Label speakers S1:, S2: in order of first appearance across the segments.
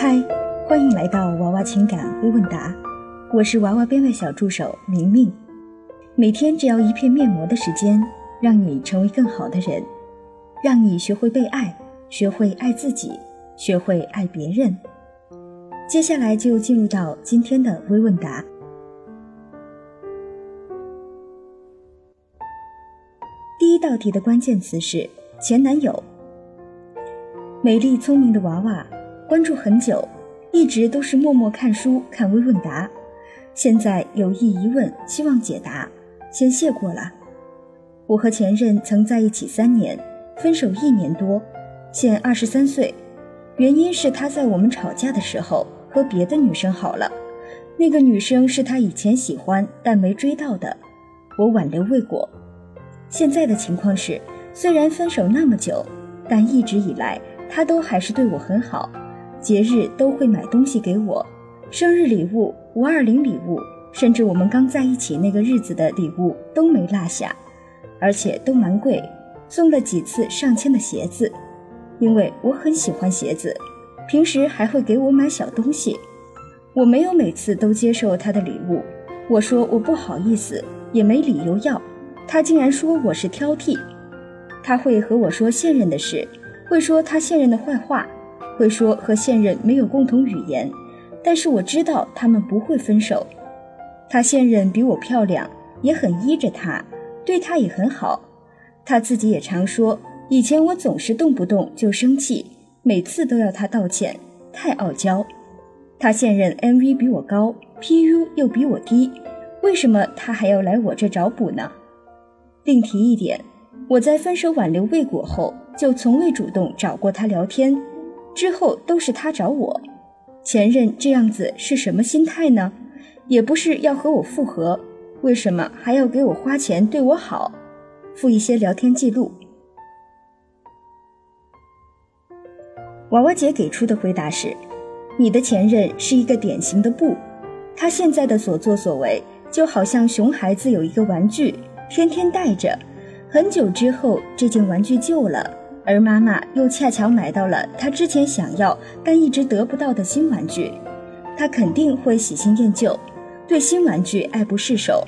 S1: 嗨，欢迎来到娃娃情感微问答，我是娃娃编外小助手明明。每天只要一片面膜的时间，让你成为更好的人，让你学会被爱，学会爱自己，学会爱别人。接下来就进入到今天的微问答。第一道题的关键词是前男友。美丽聪明的娃娃。关注很久，一直都是默默看书、看微问答。现在有意疑问，希望解答，先谢过了。我和前任曾在一起三年，分手一年多，现二十三岁。原因是他在我们吵架的时候和别的女生好了，那个女生是他以前喜欢但没追到的，我挽留未果。现在的情况是，虽然分手那么久，但一直以来他都还是对我很好。节日都会买东西给我，生日礼物、五二零礼物，甚至我们刚在一起那个日子的礼物都没落下，而且都蛮贵，送了几次上千的鞋子，因为我很喜欢鞋子，平时还会给我买小东西。我没有每次都接受他的礼物，我说我不好意思，也没理由要，他竟然说我是挑剔。他会和我说现任的事，会说他现任的坏话。会说和现任没有共同语言，但是我知道他们不会分手。他现任比我漂亮，也很依着他，对他也很好。他自己也常说，以前我总是动不动就生气，每次都要他道歉，太傲娇。他现任 MV 比我高，PU 又比我低，为什么他还要来我这找补呢？另提一点，我在分手挽留未果后，就从未主动找过他聊天。之后都是他找我，前任这样子是什么心态呢？也不是要和我复合，为什么还要给我花钱对我好？附一些聊天记录。娃娃姐给出的回答是：你的前任是一个典型的不，他现在的所作所为就好像熊孩子有一个玩具，天天带着，很久之后这件玩具旧了。而妈妈又恰巧买到了他之前想要但一直得不到的新玩具，他肯定会喜新厌旧，对新玩具爱不释手。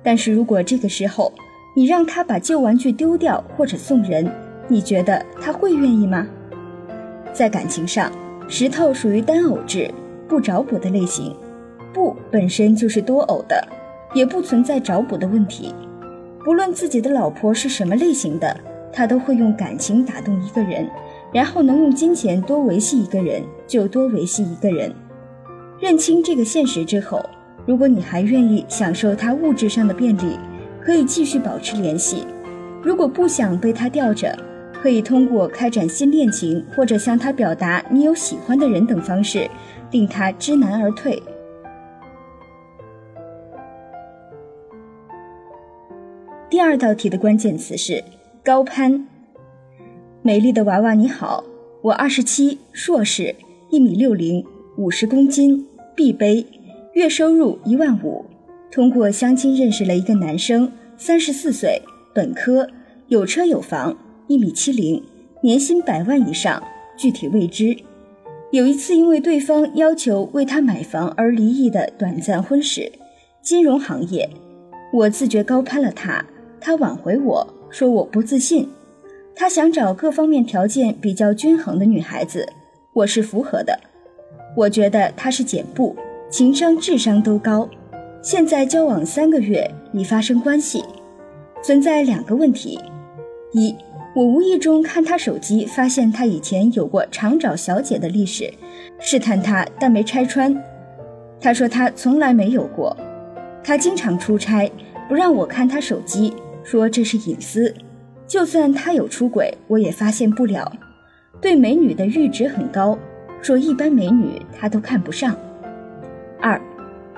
S1: 但是如果这个时候你让他把旧玩具丢掉或者送人，你觉得他会愿意吗？在感情上，石头属于单偶制，不找补的类型，不本身就是多偶的，也不存在找补的问题。不论自己的老婆是什么类型的。他都会用感情打动一个人，然后能用金钱多维系一个人，就多维系一个人。认清这个现实之后，如果你还愿意享受他物质上的便利，可以继续保持联系；如果不想被他吊着，可以通过开展新恋情或者向他表达你有喜欢的人等方式，令他知难而退。第二道题的关键词是。高攀，美丽的娃娃你好，我二十七，硕士，一米六零，五十公斤，B 杯，月收入一万五。通过相亲认识了一个男生，三十四岁，本科，有车有房，一米七零，年薪百万以上，具体未知。有一次因为对方要求为他买房而离异的短暂婚史，金融行业，我自觉高攀了他，他挽回我。说我不自信，他想找各方面条件比较均衡的女孩子，我是符合的。我觉得他是简布，情商、智商都高。现在交往三个月，已发生关系，存在两个问题：一，我无意中看他手机，发现他以前有过常找小姐的历史，试探他，但没拆穿。他说他从来没有过，他经常出差，不让我看他手机。说这是隐私，就算他有出轨，我也发现不了。对美女的阈值很高，说一般美女他都看不上。二，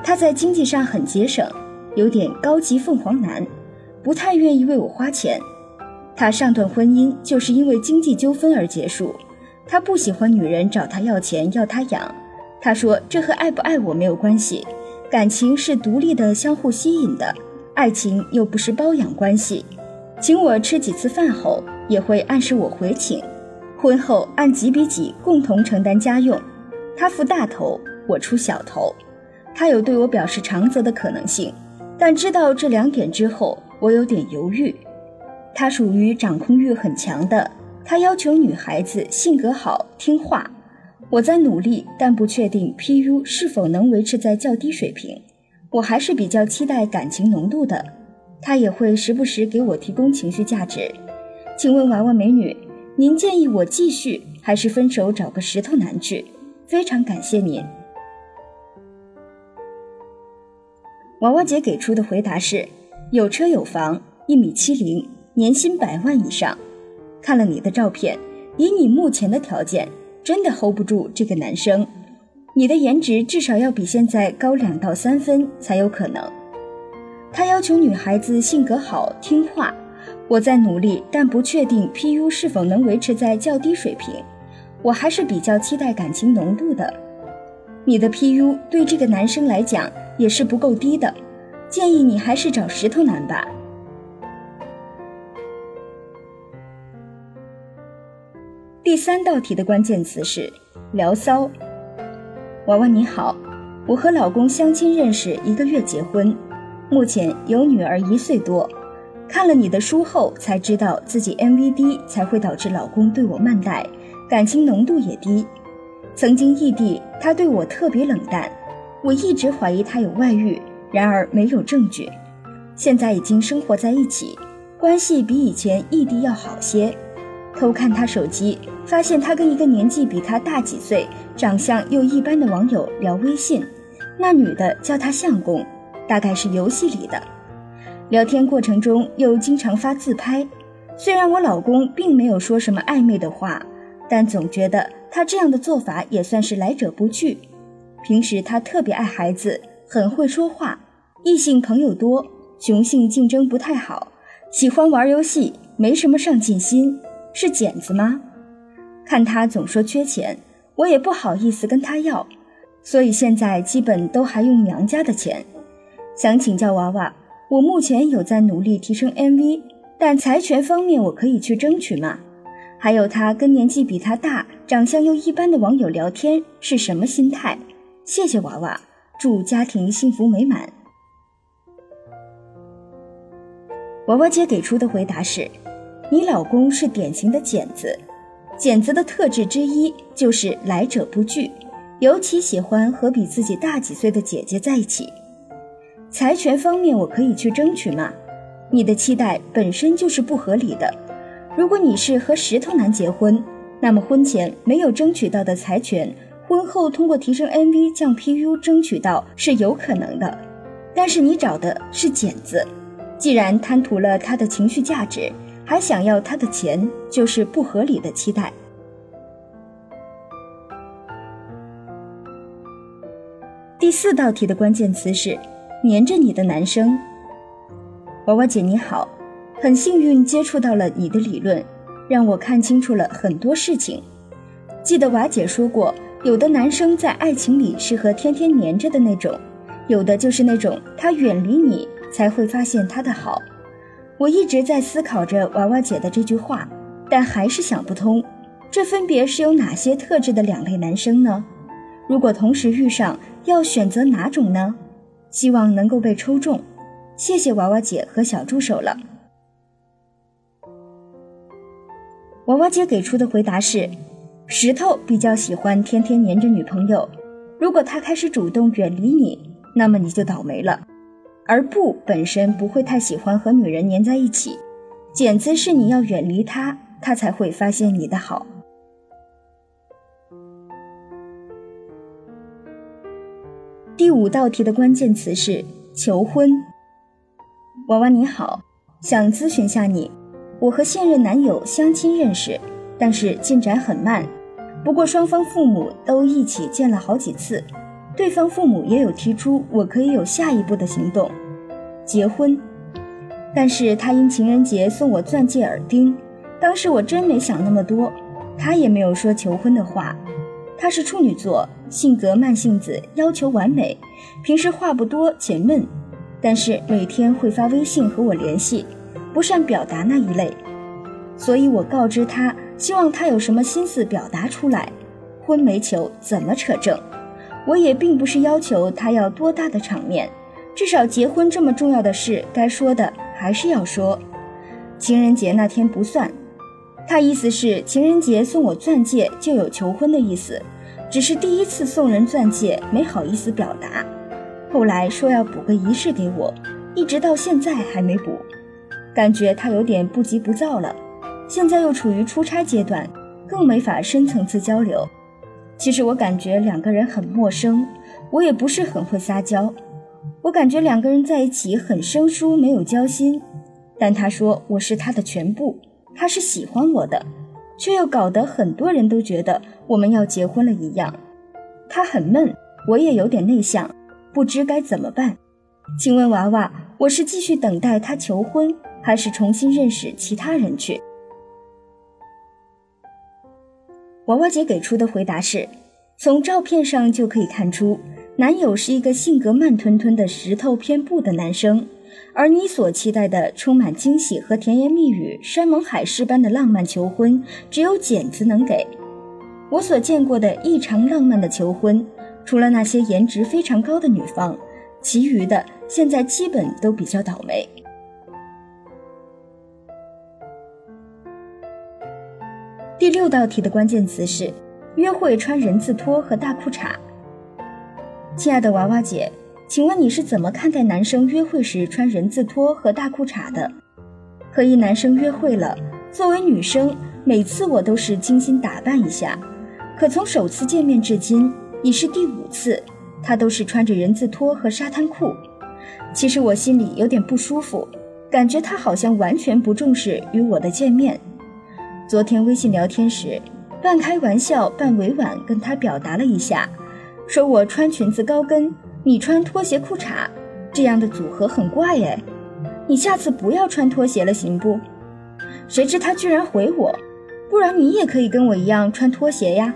S1: 他在经济上很节省，有点高级凤凰男，不太愿意为我花钱。他上段婚姻就是因为经济纠纷而结束，他不喜欢女人找他要钱要他养。他说这和爱不爱我没有关系，感情是独立的，相互吸引的。爱情又不是包养关系，请我吃几次饭后也会暗示我回请，婚后按几比几共同承担家用，他付大头，我出小头。他有对我表示长则的可能性，但知道这两点之后，我有点犹豫。他属于掌控欲很强的，他要求女孩子性格好、听话。我在努力，但不确定 PU 是否能维持在较低水平。我还是比较期待感情浓度的。他也会时不时给我提供情绪价值。请问娃娃美女，您建议我继续还是分手，找个石头男去？非常感谢您。娃娃姐给出的回答是：有车有房，一米七零，年薪百万以上。看了你的照片，以你目前的条件，真的 hold 不住这个男生。你的颜值至少要比现在高两到三分才有可能。他要求女孩子性格好、听话。我在努力，但不确定 PU 是否能维持在较低水平。我还是比较期待感情浓度的。你的 PU 对这个男生来讲。也是不够低的，建议你还是找石头男吧。第三道题的关键词是聊骚。娃娃你好，我和老公相亲认识一个月结婚，目前有女儿一岁多。看了你的书后才知道自己 MV 低才会导致老公对我慢待，感情浓度也低。曾经异地，他对我特别冷淡。我一直怀疑他有外遇，然而没有证据。现在已经生活在一起，关系比以前异地要好些。偷看他手机，发现他跟一个年纪比他大几岁、长相又一般的网友聊微信。那女的叫他相公，大概是游戏里的。聊天过程中又经常发自拍。虽然我老公并没有说什么暧昧的话，但总觉得他这样的做法也算是来者不拒。平时他特别爱孩子，很会说话，异性朋友多，雄性竞争不太好，喜欢玩游戏，没什么上进心，是茧子吗？看他总说缺钱，我也不好意思跟他要，所以现在基本都还用娘家的钱。想请教娃娃，我目前有在努力提升 MV，但财权方面我可以去争取吗？还有他跟年纪比他大、长相又一般的网友聊天是什么心态？谢谢娃娃，祝家庭幸福美满。娃娃姐给出的回答是：你老公是典型的茧子，茧子的特质之一就是来者不拒，尤其喜欢和比自己大几岁的姐姐在一起。财权方面，我可以去争取吗？你的期待本身就是不合理的。如果你是和石头男结婚，那么婚前没有争取到的财权。婚后通过提升 MV 降 PU 争取到是有可能的，但是你找的是茧子，既然贪图了他的情绪价值，还想要他的钱，就是不合理的期待。第四道题的关键词是黏着你的男生。娃娃姐你好，很幸运接触到了你的理论，让我看清楚了很多事情。记得娃姐说过。有的男生在爱情里适合天天黏着的那种，有的就是那种他远离你才会发现他的好。我一直在思考着娃娃姐的这句话，但还是想不通，这分别是有哪些特质的两类男生呢？如果同时遇上，要选择哪种呢？希望能够被抽中，谢谢娃娃姐和小助手了。娃娃姐给出的回答是。石头比较喜欢天天黏着女朋友，如果他开始主动远离你，那么你就倒霉了。而布本身不会太喜欢和女人黏在一起，茧子是你要远离他，他才会发现你的好。第五道题的关键词是求婚。娃娃你好，想咨询下你，我和现任男友相亲认识，但是进展很慢。不过双方父母都一起见了好几次，对方父母也有提出我可以有下一步的行动，结婚。但是他因情人节送我钻戒耳钉，当时我真没想那么多，他也没有说求婚的话。他是处女座，性格慢性子，要求完美，平时话不多且闷，但是每天会发微信和我联系，不善表达那一类，所以我告知他。希望他有什么心思表达出来，婚没求怎么扯证？我也并不是要求他要多大的场面，至少结婚这么重要的事，该说的还是要说。情人节那天不算，他意思是情人节送我钻戒就有求婚的意思，只是第一次送人钻戒没好意思表达，后来说要补个仪式给我，一直到现在还没补，感觉他有点不急不躁了。现在又处于出差阶段，更没法深层次交流。其实我感觉两个人很陌生，我也不是很会撒娇。我感觉两个人在一起很生疏，没有交心。但他说我是他的全部，他是喜欢我的，却又搞得很多人都觉得我们要结婚了一样。他很闷，我也有点内向，不知该怎么办。请问娃娃，我是继续等待他求婚，还是重新认识其他人去？娃娃姐给出的回答是：从照片上就可以看出，男友是一个性格慢吞吞的石头偏不的男生，而你所期待的充满惊喜和甜言蜜语、山盟海誓般的浪漫求婚，只有剪子能给。我所见过的异常浪漫的求婚，除了那些颜值非常高的女方，其余的现在基本都比较倒霉。第六道题的关键词是约会穿人字拖和大裤衩。亲爱的娃娃姐，请问你是怎么看待男生约会时穿人字拖和大裤衩的？和一男生约会了，作为女生，每次我都是精心打扮一下，可从首次见面至今已是第五次，他都是穿着人字拖和沙滩裤。其实我心里有点不舒服，感觉他好像完全不重视与我的见面。昨天微信聊天时，半开玩笑半委婉跟他表达了一下，说我穿裙子高跟，你穿拖鞋裤衩，这样的组合很怪哎，你下次不要穿拖鞋了行不？谁知他居然回我，不然你也可以跟我一样穿拖鞋呀。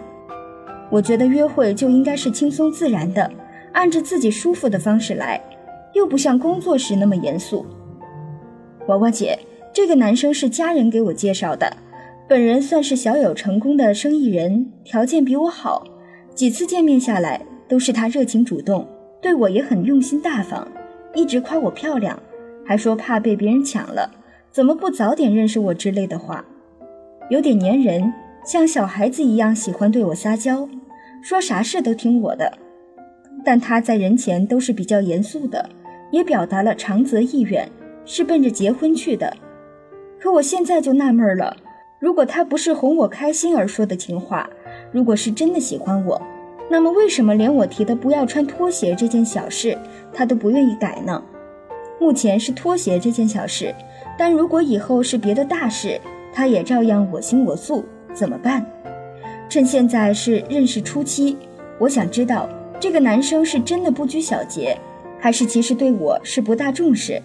S1: 我觉得约会就应该是轻松自然的，按着自己舒服的方式来，又不像工作时那么严肃。娃娃姐，这个男生是家人给我介绍的。本人算是小有成功的生意人，条件比我好。几次见面下来，都是他热情主动，对我也很用心大方，一直夸我漂亮，还说怕被别人抢了，怎么不早点认识我之类的话。有点粘人，像小孩子一样喜欢对我撒娇，说啥事都听我的。但他在人前都是比较严肃的，也表达了长泽意愿，是奔着结婚去的。可我现在就纳闷了。如果他不是哄我开心而说的情话，如果是真的喜欢我，那么为什么连我提的不要穿拖鞋这件小事，他都不愿意改呢？目前是拖鞋这件小事，但如果以后是别的大事，他也照样我行我素，怎么办？趁现在是认识初期，我想知道这个男生是真的不拘小节，还是其实对我是不大重视？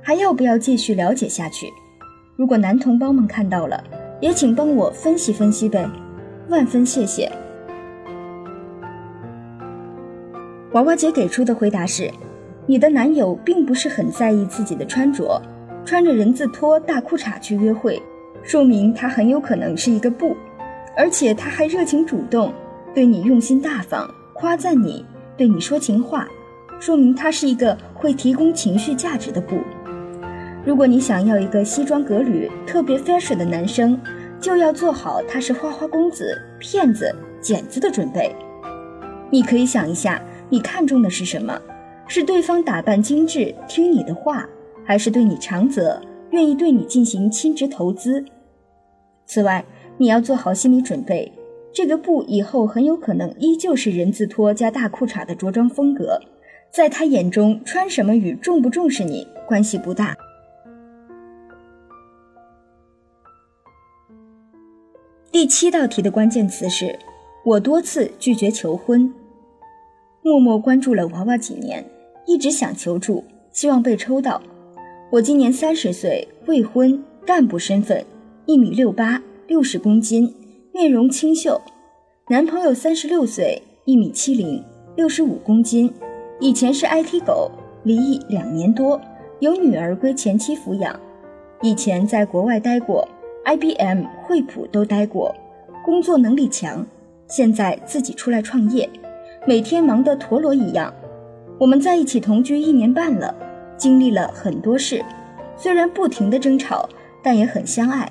S1: 还要不要继续了解下去？如果男同胞们看到了，也请帮我分析分析呗，万分谢谢。娃娃姐给出的回答是：你的男友并不是很在意自己的穿着，穿着人字拖大裤衩去约会，说明他很有可能是一个不，而且他还热情主动，对你用心大方，夸赞你，对你说情话，说明他是一个会提供情绪价值的不。如果你想要一个西装革履、特别 fashion 的男生，就要做好他是花花公子、骗子、剪子的准备。你可以想一下，你看中的是什么？是对方打扮精致、听你的话，还是对你长则、愿意对你进行亲职投资？此外，你要做好心理准备，这个布以后很有可能依旧是人字拖加大裤衩的着装风格，在他眼中，穿什么与重不重视你关系不大。第七道题的关键词是我多次拒绝求婚。默默关注了娃娃几年，一直想求助，希望被抽到。我今年三十岁，未婚，干部身份，一米六八，六十公斤，面容清秀。男朋友三十六岁，一米七零，六十五公斤，以前是 IT 狗，离异两年多，有女儿归前妻抚养。以前在国外待过。IBM、惠普都待过，工作能力强，现在自己出来创业，每天忙得陀螺一样。我们在一起同居一年半了，经历了很多事，虽然不停的争吵，但也很相爱。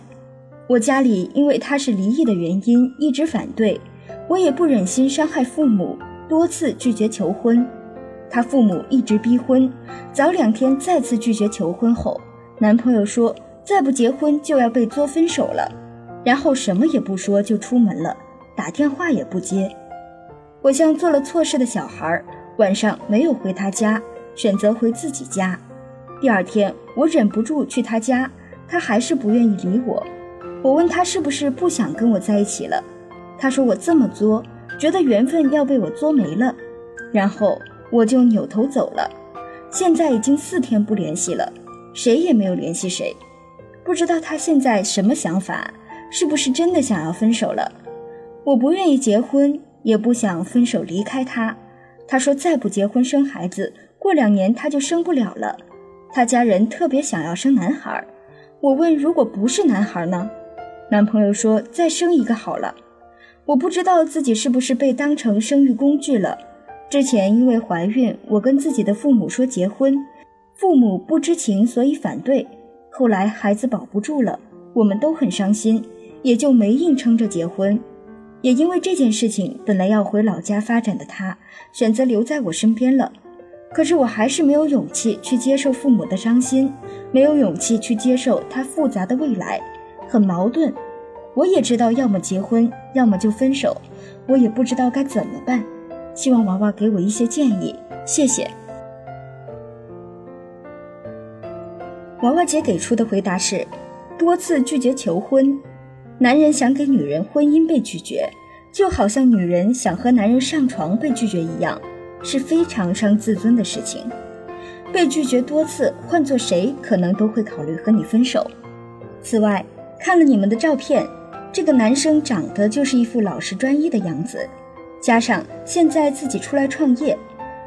S1: 我家里因为他是离异的原因一直反对，我也不忍心伤害父母，多次拒绝求婚。他父母一直逼婚，早两天再次拒绝求婚后，男朋友说再不结婚就要被作分手了，然后什么也不说就出门了，打电话也不接。我像做了错事的小孩，晚上没有回他家，选择回自己家。第二天我忍不住去他家，他还是不愿意理我。我问他是不是不想跟我在一起了，他说我这么作，觉得缘分要被我作没了，然后。我就扭头走了，现在已经四天不联系了，谁也没有联系谁，不知道他现在什么想法，是不是真的想要分手了？我不愿意结婚，也不想分手离开他。他说再不结婚生孩子，过两年他就生不了了。他家人特别想要生男孩。我问如果不是男孩呢？男朋友说再生一个好了。我不知道自己是不是被当成生育工具了。之前因为怀孕，我跟自己的父母说结婚，父母不知情，所以反对。后来孩子保不住了，我们都很伤心，也就没硬撑着结婚。也因为这件事情，本来要回老家发展的他，选择留在我身边了。可是我还是没有勇气去接受父母的伤心，没有勇气去接受他复杂的未来，很矛盾。我也知道，要么结婚，要么就分手，我也不知道该怎么办。希望娃娃给我一些建议，谢谢。娃娃姐给出的回答是：多次拒绝求婚，男人想给女人婚姻被拒绝，就好像女人想和男人上床被拒绝一样，是非常伤自尊的事情。被拒绝多次，换做谁可能都会考虑和你分手。此外，看了你们的照片，这个男生长得就是一副老实专一的样子。加上现在自己出来创业，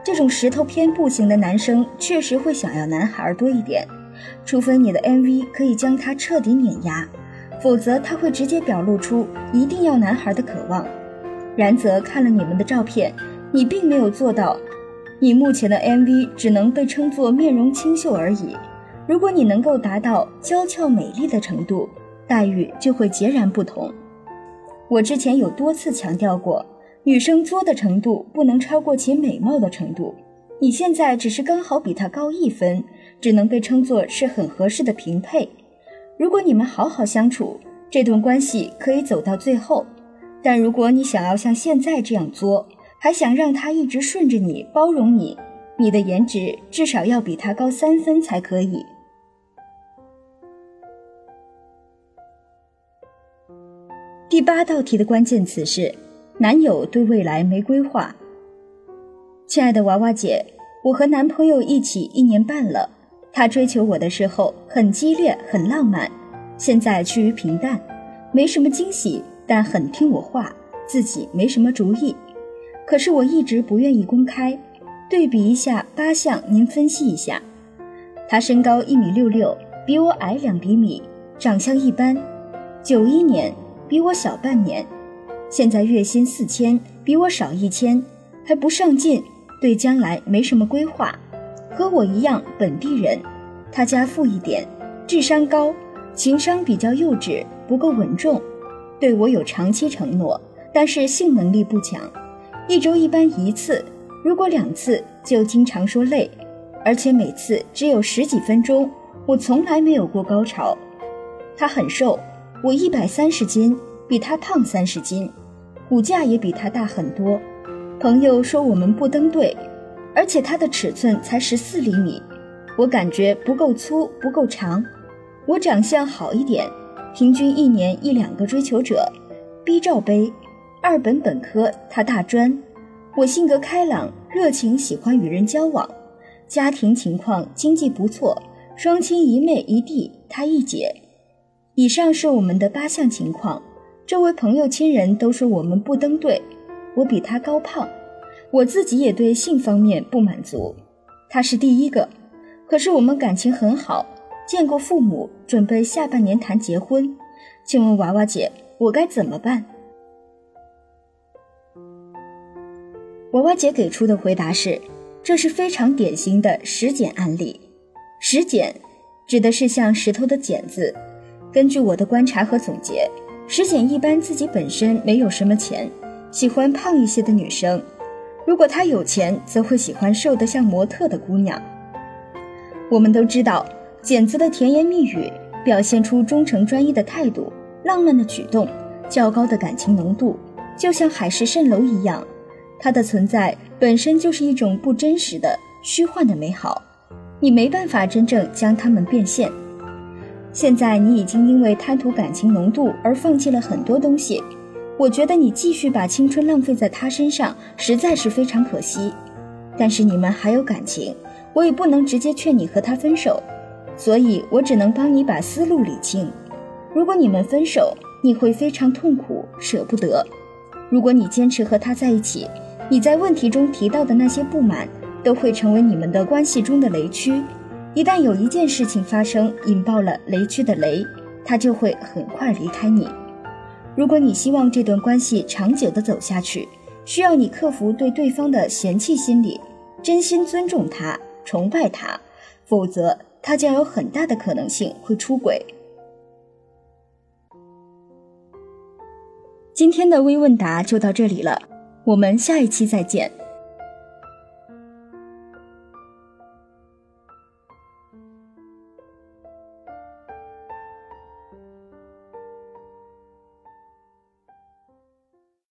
S1: 这种石头偏不型的男生确实会想要男孩多一点，除非你的 MV 可以将他彻底碾压，否则他会直接表露出一定要男孩的渴望。然则看了你们的照片，你并没有做到，你目前的 MV 只能被称作面容清秀而已。如果你能够达到娇俏美丽的程度，待遇就会截然不同。我之前有多次强调过。女生作的程度不能超过其美貌的程度。你现在只是刚好比她高一分，只能被称作是很合适的平配。如果你们好好相处，这段关系可以走到最后。但如果你想要像现在这样作，还想让他一直顺着你、包容你，你的颜值至少要比他高三分才可以。第八道题的关键词是。男友对未来没规划。亲爱的娃娃姐，我和男朋友一起一年半了，他追求我的时候很激烈，很浪漫，现在趋于平淡，没什么惊喜，但很听我话，自己没什么主意。可是我一直不愿意公开。对比一下八项，您分析一下。他身高一米六六，比我矮两厘米，长相一般，九一年，比我小半年。现在月薪四千，比我少一千，还不上进，对将来没什么规划，和我一样本地人。他家富一点，智商高，情商比较幼稚，不够稳重，对我有长期承诺，但是性能力不强，一周一般一次，如果两次就经常说累，而且每次只有十几分钟，我从来没有过高潮。他很瘦，我一百三十斤，比他胖三十斤。骨架也比他大很多，朋友说我们不登对，而且它的尺寸才十四厘米，我感觉不够粗不够长。我长相好一点，平均一年一两个追求者，B 罩杯，二本本科，他大专。我性格开朗热情，喜欢与人交往，家庭情况经济不错，双亲一妹一弟，他一姐。以上是我们的八项情况。周围朋友亲人都说我们不登对，我比他高胖，我自己也对性方面不满足，他是第一个，可是我们感情很好，见过父母，准备下半年谈结婚，请问娃娃姐，我该怎么办？娃娃姐给出的回答是：这是非常典型的石剪案例。石剪指的是像石头的剪子。根据我的观察和总结，石剪一般自己本身没有什么钱，喜欢胖一些的女生。如果他有钱，则会喜欢瘦得像模特的姑娘。我们都知道，剪子的甜言蜜语，表现出忠诚专一的态度，浪漫的举动，较高的感情浓度，就像海市蜃楼一样。它的存在本身就是一种不真实的、虚幻的美好，你没办法真正将它们变现。现在你已经因为贪图感情浓度而放弃了很多东西。我觉得你继续把青春浪费在他身上，实在是非常可惜。但是你们还有感情，我也不能直接劝你和他分手，所以我只能帮你把思路理清。如果你们分手，你会非常痛苦，舍不得；如果你坚持和他在一起，你在问题中提到的那些不满，都会成为你们的关系中的雷区。一旦有一件事情发生，引爆了雷区的雷，他就会很快离开你。如果你希望这段关系长久的走下去，需要你克服对对方的嫌弃心理，真心尊重他、崇拜他，否则他将有很大的可能性会出轨。今天的微问答就到这里了，我们下一期再见。